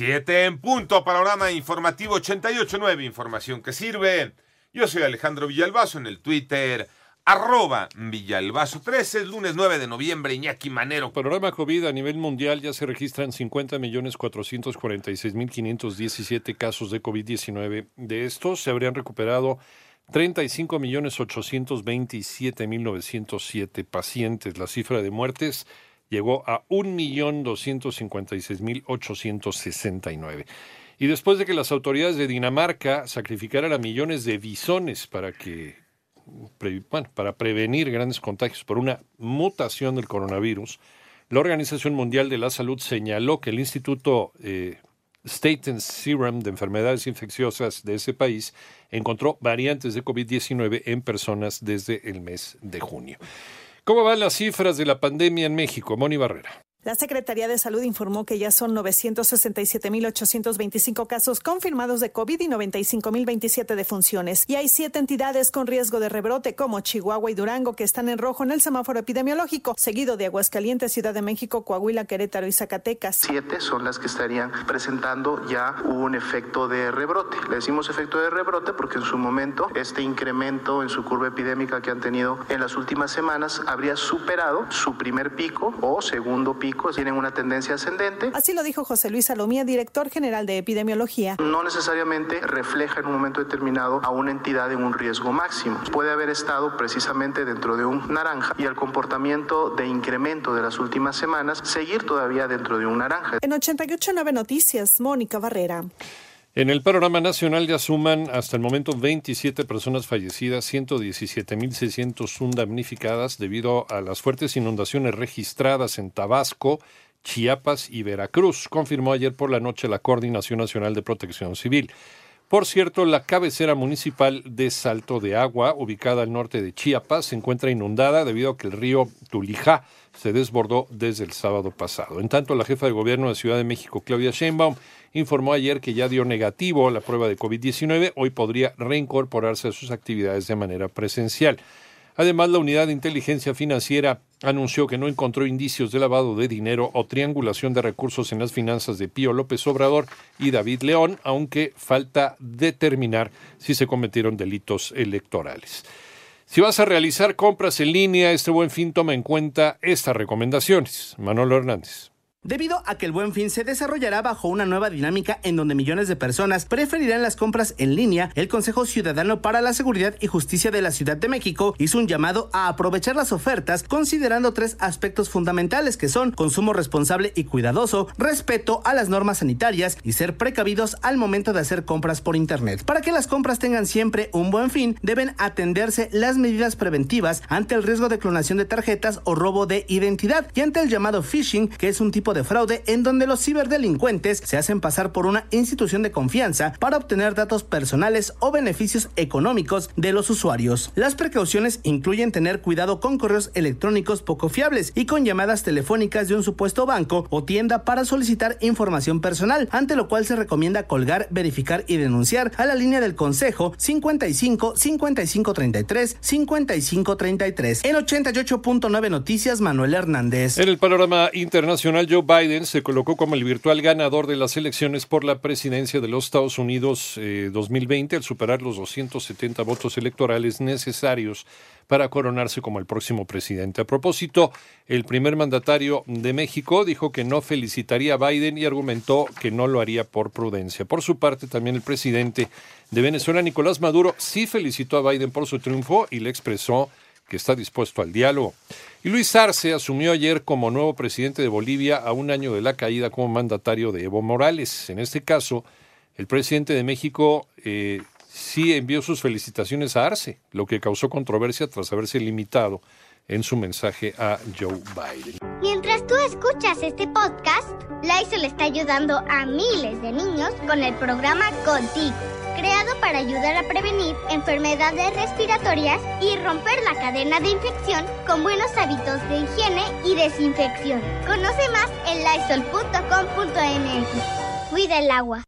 Siete en punto, panorama informativo 88.9, información que sirve. Yo soy Alejandro Villalbazo en el Twitter, arroba Villalbazo 13, lunes 9 de noviembre, Iñaki Manero. Panorama COVID a nivel mundial ya se registran 50.446.517 casos de COVID-19. De estos se habrían recuperado 35.827.907 pacientes. La cifra de muertes llegó a 1.256.869. Y después de que las autoridades de Dinamarca sacrificaran a millones de bisones para que bueno, para prevenir grandes contagios por una mutación del coronavirus, la Organización Mundial de la Salud señaló que el Instituto eh, State and Serum de Enfermedades Infecciosas de ese país encontró variantes de COVID-19 en personas desde el mes de junio. ¿Cómo van las cifras de la pandemia en México? Moni Barrera. La Secretaría de Salud informó que ya son 967.825 casos confirmados de COVID y 95.027 defunciones. Y hay siete entidades con riesgo de rebrote, como Chihuahua y Durango, que están en rojo en el semáforo epidemiológico, seguido de Aguascalientes, Ciudad de México, Coahuila, Querétaro y Zacatecas. Siete son las que estarían presentando ya un efecto de rebrote. Le decimos efecto de rebrote porque en su momento este incremento en su curva epidémica que han tenido en las últimas semanas habría superado su primer pico o segundo pico tienen una tendencia ascendente. Así lo dijo José Luis Salomía, director general de epidemiología. No necesariamente refleja en un momento determinado a una entidad en un riesgo máximo. Puede haber estado precisamente dentro de un naranja y el comportamiento de incremento de las últimas semanas seguir todavía dentro de un naranja. En 88.9 Noticias, Mónica Barrera. En el panorama nacional ya suman hasta el momento 27 personas fallecidas, 117.601 damnificadas debido a las fuertes inundaciones registradas en Tabasco, Chiapas y Veracruz, confirmó ayer por la noche la Coordinación Nacional de Protección Civil. Por cierto, la cabecera municipal de Salto de Agua, ubicada al norte de Chiapas, se encuentra inundada debido a que el río Tulijá se desbordó desde el sábado pasado. En tanto, la jefa de gobierno de Ciudad de México, Claudia Sheinbaum, informó ayer que ya dio negativo la prueba de COVID-19, hoy podría reincorporarse a sus actividades de manera presencial. Además, la Unidad de Inteligencia Financiera anunció que no encontró indicios de lavado de dinero o triangulación de recursos en las finanzas de Pío López Obrador y David León, aunque falta determinar si se cometieron delitos electorales. Si vas a realizar compras en línea, este buen fin toma en cuenta estas recomendaciones. Manolo Hernández. Debido a que el buen fin se desarrollará bajo una nueva dinámica en donde millones de personas preferirán las compras en línea, el Consejo Ciudadano para la Seguridad y Justicia de la Ciudad de México hizo un llamado a aprovechar las ofertas considerando tres aspectos fundamentales que son consumo responsable y cuidadoso, respeto a las normas sanitarias y ser precavidos al momento de hacer compras por Internet. Para que las compras tengan siempre un buen fin, deben atenderse las medidas preventivas ante el riesgo de clonación de tarjetas o robo de identidad y ante el llamado phishing, que es un tipo de fraude en donde los ciberdelincuentes se hacen pasar por una institución de confianza para obtener datos personales o beneficios económicos de los usuarios. Las precauciones incluyen tener cuidado con correos electrónicos poco fiables y con llamadas telefónicas de un supuesto banco o tienda para solicitar información personal, ante lo cual se recomienda colgar, verificar y denunciar a la línea del Consejo 55 55 33 55 33. En 88.9 Noticias, Manuel Hernández. En el panorama internacional, yo Biden se colocó como el virtual ganador de las elecciones por la presidencia de los Estados Unidos 2020 eh, al superar los 270 votos electorales necesarios para coronarse como el próximo presidente. A propósito, el primer mandatario de México dijo que no felicitaría a Biden y argumentó que no lo haría por prudencia. Por su parte, también el presidente de Venezuela, Nicolás Maduro, sí felicitó a Biden por su triunfo y le expresó que está dispuesto al diálogo. Y Luis Arce asumió ayer como nuevo presidente de Bolivia a un año de la caída como mandatario de Evo Morales. En este caso, el presidente de México eh, sí envió sus felicitaciones a Arce, lo que causó controversia tras haberse limitado en su mensaje a Joe Biden. Mientras tú escuchas este podcast, Lysol está ayudando a miles de niños con el programa Contigo creado para ayudar a prevenir enfermedades respiratorias y romper la cadena de infección con buenos hábitos de higiene y desinfección. Conoce más en lysol.com.mx. Cuida el agua.